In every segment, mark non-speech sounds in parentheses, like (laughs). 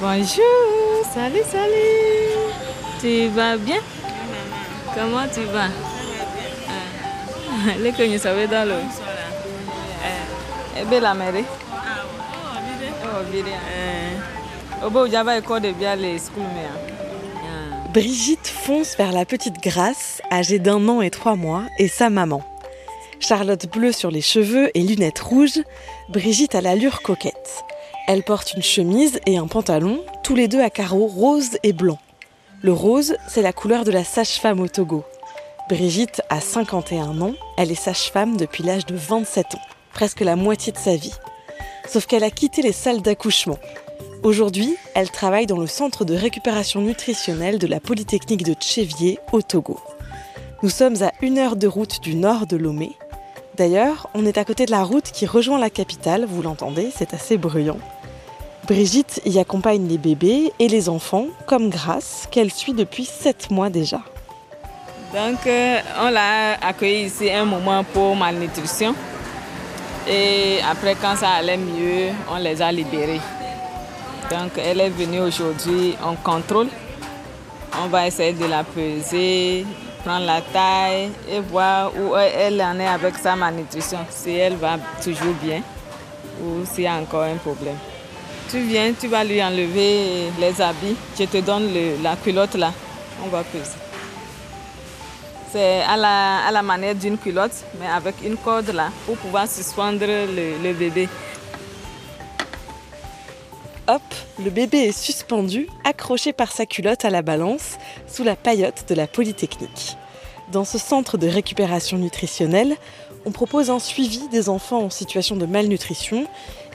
Bonjour, salut, salut. Tu vas bien? Comment tu vas? Le que nous savons dans. Eh bien, la mairie. Oh, bien. Oh, bon, j'avais école de bien les schools, mais. Brigitte fonce vers la petite Grace, âgée d'un an et trois mois, et sa maman. Charlotte bleue sur les cheveux et lunettes rouges, Brigitte a l'allure coquette. Elle porte une chemise et un pantalon, tous les deux à carreaux rose et blanc. Le rose, c'est la couleur de la sage-femme au Togo. Brigitte a 51 ans, elle est sage-femme depuis l'âge de 27 ans, presque la moitié de sa vie. Sauf qu'elle a quitté les salles d'accouchement. Aujourd'hui, elle travaille dans le centre de récupération nutritionnelle de la Polytechnique de Tchévier au Togo. Nous sommes à une heure de route du nord de Lomé. D'ailleurs, on est à côté de la route qui rejoint la capitale, vous l'entendez, c'est assez bruyant. Brigitte y accompagne les bébés et les enfants, comme Grace, qu'elle suit depuis 7 mois déjà. Donc, euh, on l'a accueilli ici un moment pour malnutrition. Et après, quand ça allait mieux, on les a libérés. Donc elle est venue aujourd'hui en contrôle. On va essayer de la peser, prendre la taille et voir où elle en est avec sa malnutrition. Si elle va toujours bien ou s'il y a encore un problème. Tu viens, tu vas lui enlever les habits. Je te donne la culotte là. On va peser. C'est à la, à manière d'une culotte, mais avec une corde là pour pouvoir suspendre le, le bébé. Hop, le bébé est suspendu, accroché par sa culotte à la balance, sous la paillote de la Polytechnique. Dans ce centre de récupération nutritionnelle, on propose un suivi des enfants en situation de malnutrition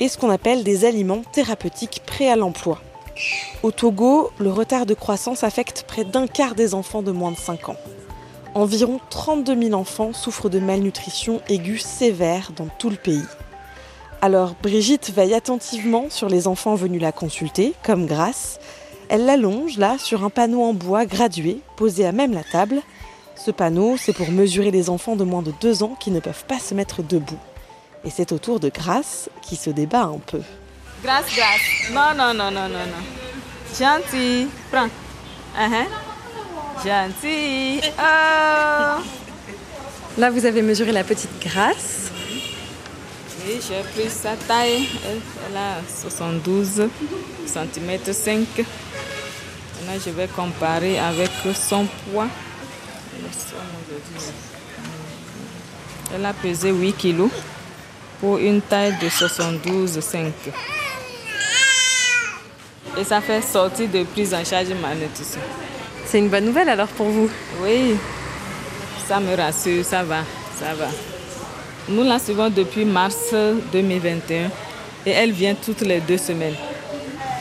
et ce qu'on appelle des aliments thérapeutiques prêts à l'emploi. Au Togo, le retard de croissance affecte près d'un quart des enfants de moins de 5 ans. Environ 32 000 enfants souffrent de malnutrition aiguë sévère dans tout le pays. Alors Brigitte veille attentivement sur les enfants venus la consulter, comme Grace. Elle l'allonge là sur un panneau en bois gradué, posé à même la table. Ce panneau, c'est pour mesurer les enfants de moins de 2 ans qui ne peuvent pas se mettre debout. Et c'est au tour de Grace qui se débat un peu. Grace, Grace. Non, non, non, non, non, non. Gentil. Prends. Uh Gentil. Oh. Là, vous avez mesuré la petite Grace. Oui, j'ai pris sa taille. Elle, a 72 cm 5. Maintenant, je vais comparer avec son poids. Elle a pesé 8 kg pour une taille de 72,5. Et ça fait sortir de prise en charge malnutrition. C'est une bonne nouvelle alors pour vous Oui, ça me rassure, ça va, ça va. Nous la suivons depuis mars 2021 et elle vient toutes les deux semaines.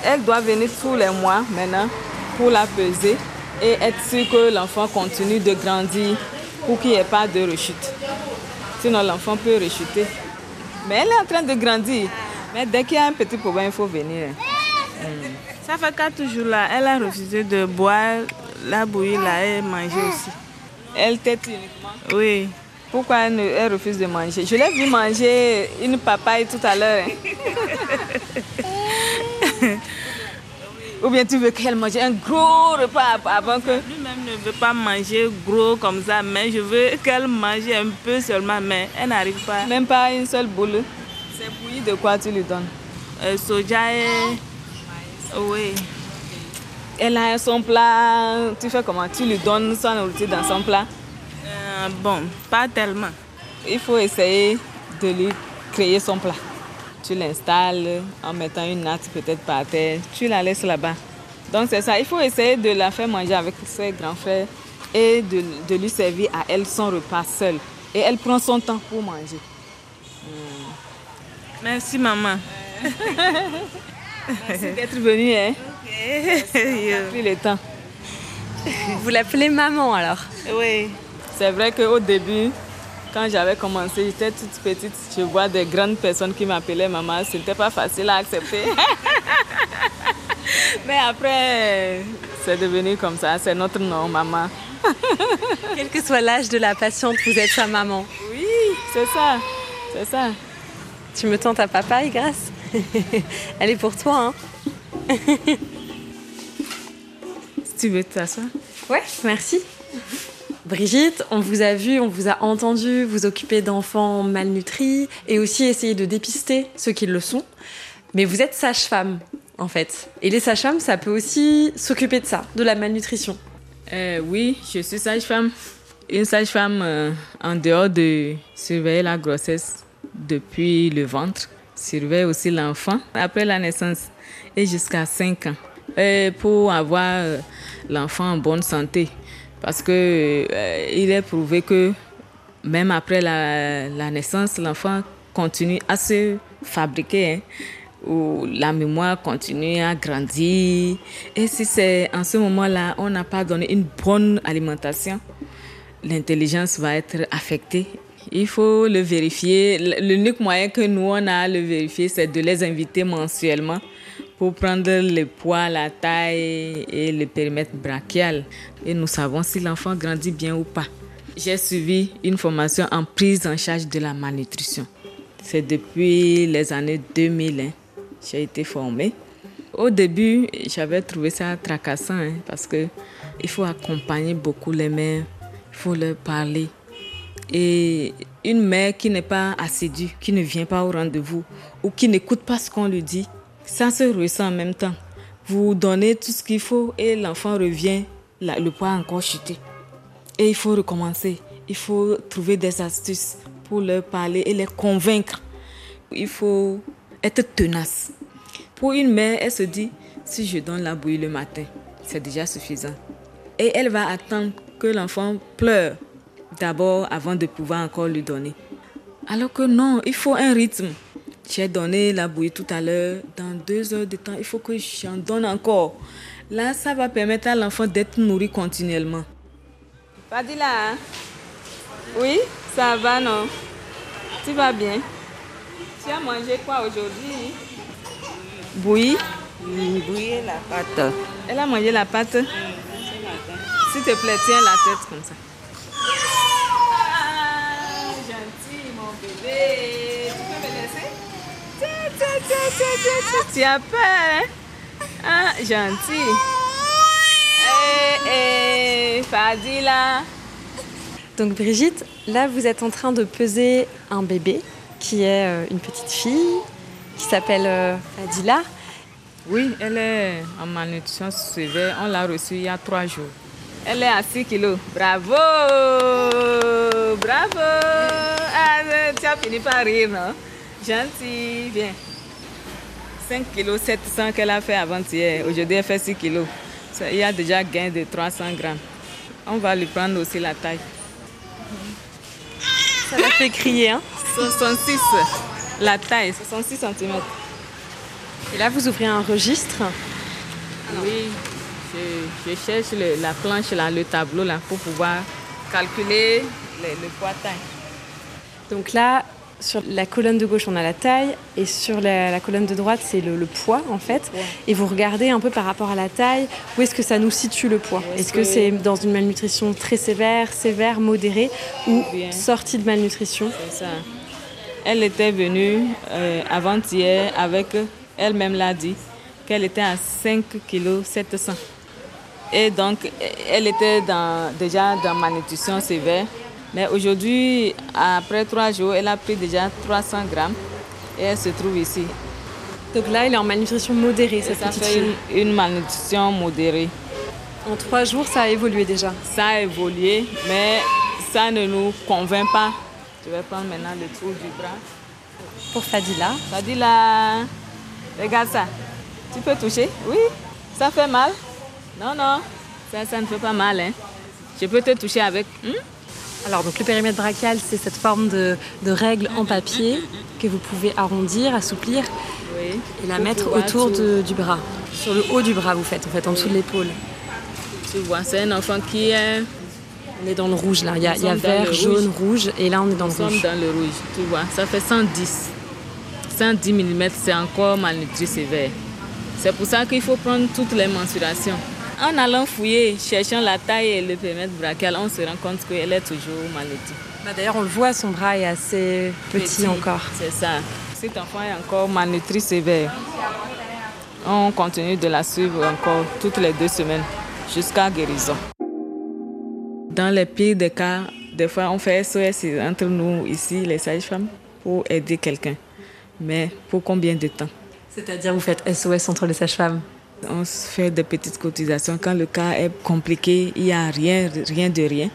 Elle doit venir tous les mois maintenant pour la peser et être sûre que l'enfant continue de grandir pour qu'il n'y ait pas de rechute. Sinon l'enfant peut rechuter. Mais elle est en train de grandir. Mais dès qu'il y a un petit problème, il faut venir. Ça fait quatre jours là, elle a refusé de boire la bouillie là et manger aussi. Elle tête uniquement Oui. Pourquoi elle, refuse de manger? Je l'ai vu manger une papaye tout à l'heure. (laughs) Ou bien tu veux qu'elle mange un gros repas avant que... Lui-même ne veut pas manger gros comme ça, mais je veux qu'elle mange un peu seulement, mais elle n'arrive pas. Même pas une seule boule. C'est bouilli de quoi tu lui donnes? Euh, Soja et... Oui. Elle a son plat, tu fais comment? Tu lui donnes son nourriture dans son plat? Euh, Bon, pas tellement. Il faut essayer de lui créer son plat. Tu l'installes en mettant une natte peut-être par terre. Tu la laisses là-bas. Donc c'est ça, il faut essayer de la faire manger avec ses grands frères et de, de lui servir à elle son repas seul. Et elle prend son temps pour manger. Merci maman. (laughs) Merci d'être venue. Hein? pris le temps. Vous l'appelez maman alors Oui. C'est vrai qu'au début, quand j'avais commencé, j'étais toute petite. Je vois des grandes personnes qui m'appelaient maman. Ce n'était pas facile à accepter. (laughs) Mais après, c'est devenu comme ça. C'est notre nom, maman. (laughs) Quel que soit l'âge de la patiente, vous êtes sa maman. Oui, c'est ça. C'est ça. Tu me tentes à papa, Grace (laughs) Elle est pour toi, hein Si tu veux t'asseoir. Ouais, merci. Brigitte, on vous a vu, on vous a entendu vous occuper d'enfants malnutris et aussi essayer de dépister ceux qui le sont. Mais vous êtes sage-femme, en fait. Et les sages-femmes, ça peut aussi s'occuper de ça, de la malnutrition. Euh, oui, je suis sage-femme. Une sage-femme euh, en dehors de surveiller la grossesse depuis le ventre, surveille aussi l'enfant après la naissance et jusqu'à 5 ans. Et pour avoir euh, l'enfant en bonne santé. Parce que euh, il est prouvé que même après la, naissance, l'enfant continue à se fabriquer. hein, ou la mémoire continue à grandir. Et si c'est en ce moment-là, on n'a pas donné une bonne alimentation, l'intelligence va être affectée. Il faut le vérifier. L'unique moyen que nous, on a à le vérifier, c'est de les inviter mensuellement pour prendre le poids, la taille et le périmètre brachial. Et nous savons si l'enfant grandit bien ou pas. J'ai suivi une formation en prise en charge de la malnutrition. C'est depuis les années 2000 hein, j'ai été formée. Au début, j'avais trouvé ça tracassant hein, parce que il faut accompagner beaucoup les mères, il faut leur parler. Et une mère qui n'est pas assidue, qui ne vient pas au rendez-vous ou qui n'écoute pas ce qu'on lui dit, ça se ressent en même temps. Vous donnez tout ce qu'il faut et l'enfant revient, le poids encore chuté. Et il faut recommencer. Il faut trouver des astuces pour leur parler et les convaincre. Il faut être tenace. Pour une mère, elle se dit, si je donne la bouillie le matin, c'est déjà suffisant. Et elle va attendre que l'enfant pleure d'abord avant de pouvoir encore lui donner. Alors que non, il faut un rythme. J'ai donné la bouillie tout à l'heure. Dans deux heures de temps, il faut que j'en donne encore. Là, ça va permettre à l'enfant d'être nourri continuellement. Fadila, hein? oui, ça va, non Tu vas bien Tu as mangé quoi aujourd'hui? Bouillie Bouiller la pâte. Elle a mangé la pâte S'il te plaît, tiens la tête comme ça. Tiens, tiens. Tu as peur, hein Ah, gentil. Eh, eh, Fadila. Donc Brigitte, là vous êtes en train de peser un bébé qui est euh, une petite fille qui s'appelle euh, Fadila. Oui, elle est en malnutrition sévère. On l'a reçue il y a trois jours. Elle est à 6 kilos. Bravo! Bravo! Ah, tu as fini par rire, non? Gentil, bien. 5 kilos 700 qu'elle a fait avant-hier. Aujourd'hui, elle fait 6 kilos. Ça, Il y a déjà gain de 300 grammes. On va lui prendre aussi la taille. Ça m'a fait crier. Hein? 66, la taille, 66 cm. Et là vous ouvrez un registre. Oui, je, je cherche le- la planche, là, le tableau là, pour pouvoir calculer le, le poids taille. Donc là, sur la colonne de gauche, on a la taille et sur la, la colonne de droite, c'est le, le poids en fait. Et vous regardez un peu par rapport à la taille, où est-ce que ça nous situe le poids? Est-ce que que- c'est dans une malnutrition très sévère, sévère, modérée ou Bien. sortie de malnutrition? Ça. Elle était venue euh, avant-hier avec, elle-même l'a dit, qu'elle était à 5 kg 700. Et donc, elle était dans, déjà dans malnutrition sévère. Mais aujourd'hui, après trois jours, elle a pris déjà 300 grammes et elle se trouve ici. Donc là, elle est en malnutrition modérée, Et cette ça petite fait fille. une, une malnutrition modérée. En trois jours, ça a évolué déjà. Ça a évolué, mais ça ne nous convainc pas. Je vais prendre maintenant le trou du bras. Pour Fadila. Là, regarde ça. Tu peux toucher? Oui. Ça fait mal? Non, non. Ça, ça ne fait pas mal. Hein. Je peux te toucher avec. hmm? Alors, donc le périmètre brachial, c'est cette forme de, de règle en papier que vous pouvez arrondir, assouplir Oui. et la mettre autour de- du bras. Sur le haut du bras, vous faites, en fait, en dessous de l'épaule. Tu vois, c'est un enfant qui est. On est dans le rouge là. Il y a, il y vert, jaune, rouge. Et là, on est dans Nous le sommes rouge. dans le rouge. Tu vois, ça fait 110. 110 mm, c'est encore malnutri sévère. C'est pour ça qu'il faut prendre toutes les mensurations. En allant fouiller, cherchant la taille et le périmètre brachial, on se rend compte qu'elle est toujours malnutrie. Bah, D'ailleurs, on le voit, son bras est assez petit, encore. C'est ça. Cet enfant est encore malnutri sévère. On continue de la suivre encore toutes les deux semaines jusqu'à guérison. Dans les pires des cas, des fois on fait SOS entre nous ici, les sages-femmes, pour aider quelqu'un. Mais pour combien de temps? C'est-à-dire vous faites SOS entre les sages-femmes? On fait des petites cotisations. Quand le cas est compliqué, il n'y a rien, rien de rien.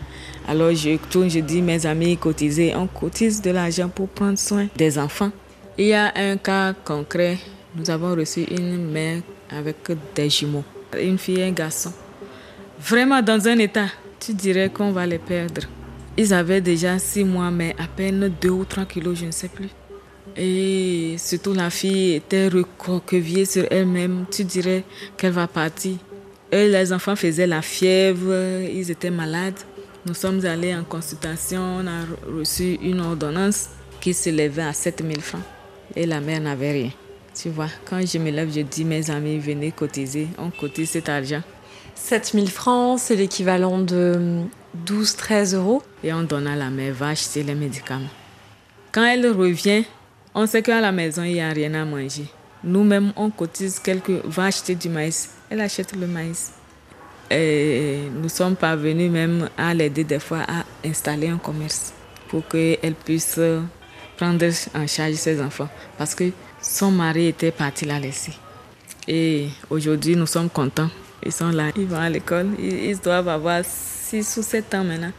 Alors je tourne, je dis mes amis cotisez, on cotise de l'argent pour prendre soin des enfants. Il y a un cas concret, nous avons reçu une mère avec des jumeaux, une fille et un garçon. Vraiment dans un état, tu dirais qu'on va les perdre. Ils avaient déjà six mois, mais à peine deux ou trois kilos, je ne sais plus. Et surtout la fille était recroquevillée sur elle-même. Tu dirais qu'elle va partir. Et les enfants faisaient la fièvre, ils étaient malades. Nous sommes allés en consultation, on a reçu une ordonnance qui s'élevait à 7000 francs. Et la mère n'avait rien. Tu vois, quand je me lève, je dis mes amis, venez cotiser. On cotise cet argent. 7000 francs, c'est l'équivalent de 12-13 euros. Et on donne à la mère, va acheter les médicaments. Quand elle revient, on sait qu'à la maison, il n'y a rien à manger. Nous-mêmes, on cotise quelques, va acheter du maïs. Elle achète le maïs. Et nous sommes parvenus même à l'aider des fois à installer un commerce pour qu'elle puisse prendre en charge ses enfants. Parce que son mari était parti la laisser. Et aujourd'hui, nous sommes contents. Ils sont là, ils vont à l'école. Ils, doivent avoir 6 ou 7 ans maintenant.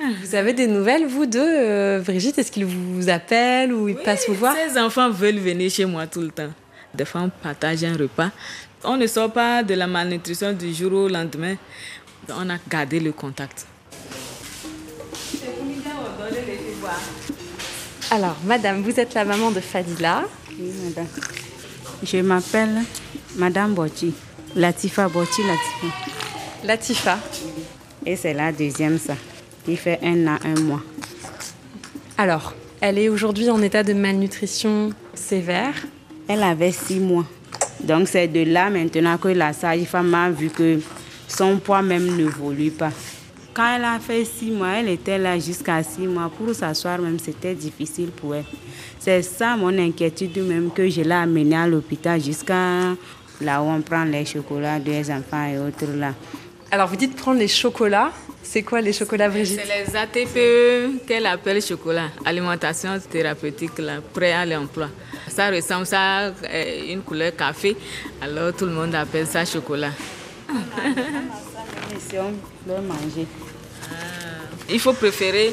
Vous avez des nouvelles, vous deux, euh, Brigitte? Est-ce qu'ils vous appellent ou ils passent vous voir? Ces enfants veulent venir chez moi tout le temps. Des fois, on partage un repas. On ne sort pas de la malnutrition du jour au lendemain. On a gardé le contact. Alors, madame, vous êtes la maman de Fadila. Oui, madame. Je m'appelle Madame Bochi. Latifa Bochi Latifa. Latifa. Et c'est la deuxième, ça. Qui fait un an, un mois. Alors, elle est aujourd'hui en état de malnutrition sévère. Elle avait six mois. Donc c'est de là maintenant que la sage-femme a vu que son poids même ne volait pas. Quand elle a fait six mois, elle était là jusqu'à six mois. Pour s'asseoir même, c'était difficile pour elle. C'est ça mon inquiétude même que je l'ai amenée à l'hôpital jusqu'à là où on prend les chocolats des enfants et autres là. Alors vous dites prendre les chocolats. C'est quoi les chocolats Brigitte C'est les ATPE qu'elle appelle chocolat, alimentation thérapeutique, là, prêt à l'emploi. Ça ressemble à une couleur café, alors tout le monde appelle ça chocolat. manger. Il faut préférer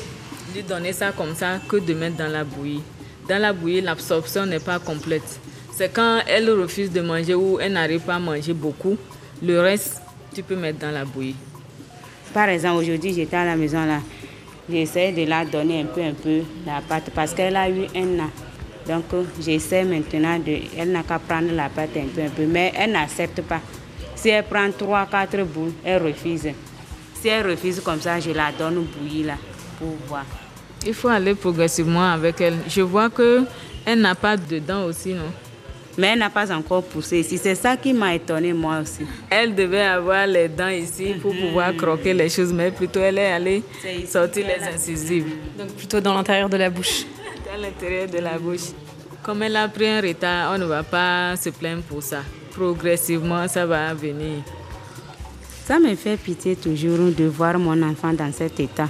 lui donner ça comme ça que de mettre dans la bouillie. Dans la bouillie, l'absorption n'est pas complète. C'est quand elle refuse de manger ou elle n'arrive pas à manger beaucoup, le reste, tu peux mettre dans la bouillie. Par exemple, aujourd'hui, j'étais à la maison là. J'essaie de la donner un peu, un peu la pâte parce qu'elle a eu un an. Donc, j'essaie maintenant de. Elle n'a qu'à prendre la pâte un peu, un peu. Mais elle n'accepte pas. Si elle prend 3-4 boules, elle refuse. Si elle refuse comme ça, je la donne bouillie là pour voir. Il faut aller progressivement avec elle. Je vois que elle n'a pas de dents aussi, non? Mais elle n'a pas encore poussé ici. C'est ça qui m'a étonnée moi aussi. Elle devait avoir les dents ici pour pouvoir croquer les choses, mais plutôt elle est allée sortir les incisives. Donc plutôt dans l'intérieur de la bouche. Dans l'intérieur de la bouche. Comme elle a pris un retard, on ne va pas se plaindre pour ça. Progressivement, ça va venir. Ça me fait pitié toujours de voir mon enfant dans cet état.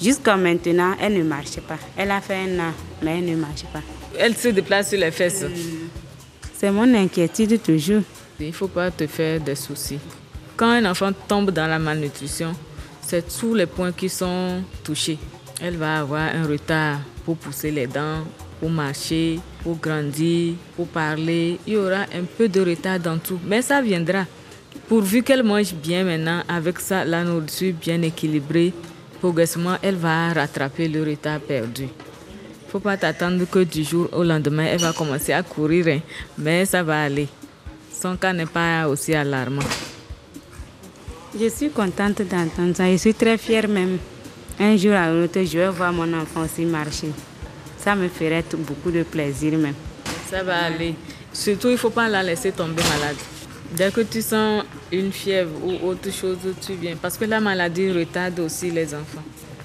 Jusqu'à maintenant, elle ne marche pas. Elle a fait un an, mais elle ne marche pas. Elle se déplace sur les fesses. C'est mon inquiétude toujours. Il ne faut pas te faire des soucis. Quand un enfant tombe dans la malnutrition, c'est tous les points qui sont touchés. Elle va avoir un retard pour pousser les dents, pour marcher, pour grandir, pour parler. Il y aura un peu de retard dans tout, mais ça viendra. Pourvu qu'elle mange bien maintenant, avec ça, la nourriture bien équilibrée, progressivement, elle va rattraper le retard perdu. Il ne faut pas t'attendre que du jour au lendemain, elle va commencer à courir, hein. mais ça va aller. Son cas n'est pas aussi alarmant. Je suis contente d'entendre ça. Je suis très fière même. Un jour à l'autre, je vais voir mon enfant aussi marcher. Ça me ferait beaucoup de plaisir même. Ça va aller. Surtout, il ne faut pas la laisser tomber malade. Dès que tu sens une fièvre ou autre chose, tu viens. Parce que la maladie retarde aussi les enfants.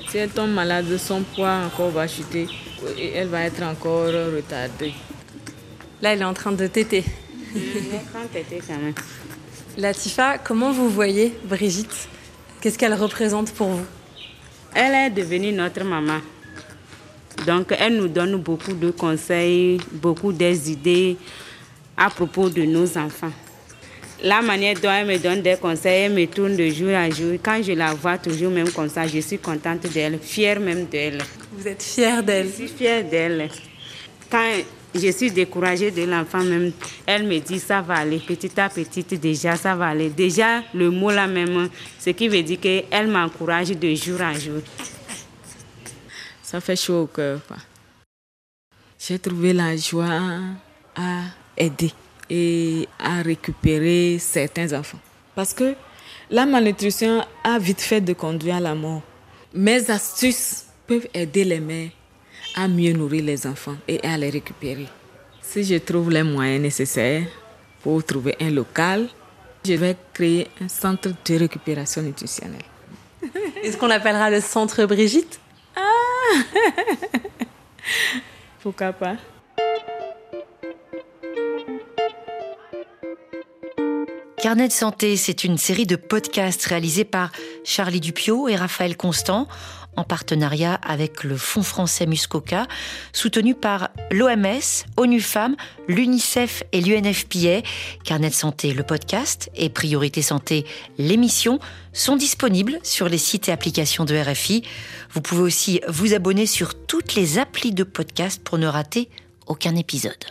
Si elle tombe malade, son poids encore va chuter elle va être encore retardée. Là, elle est en train de téter. Elle est en train de téter quand même. Latifa, comment vous voyez Brigitte? Qu'est-ce qu'elle représente pour vous? Elle est devenue notre maman. Donc, elle nous donne beaucoup de conseils, beaucoup d'idées à propos de nos enfants. La manière dont elle me donne des conseils, elle me tourne de jour à jour. Quand je la vois toujours même comme ça, je suis contente d'elle, fière même d'elle. Vous êtes fière d'elle Je suis fière d'elle. Quand je suis découragée de l'enfant même, elle me dit ça va aller, petit à petit déjà ça va aller. Déjà le mot là même, ce qui veut dire qu'elle m'encourage de jour à jour. Ça fait chaud au cœur. J'ai trouvé la joie à aider et à récupérer certains enfants. Parce que la malnutrition a vite fait de conduire à la mort. Mes astuces peuvent aider les mères à mieux nourrir les enfants et à les récupérer. Si je trouve les moyens nécessaires pour trouver un local, je vais créer un centre de récupération nutritionnelle. (laughs) Est-ce qu'on l'appellera le centre Brigitte? Ah (laughs) Pourquoi pas? Carnet de santé, c'est une série de podcasts réalisés par Charlie Dupio et Raphaël Constant en partenariat avec le Fonds français Muscoca, soutenu par l'OMS, ONU Femmes, l'UNICEF et l'UNFPA. Carnet de santé, le podcast et Priorité santé, l'émission sont disponibles sur les sites et applications de RFI. Vous pouvez aussi vous abonner sur toutes les applis de podcast pour ne rater aucun épisode.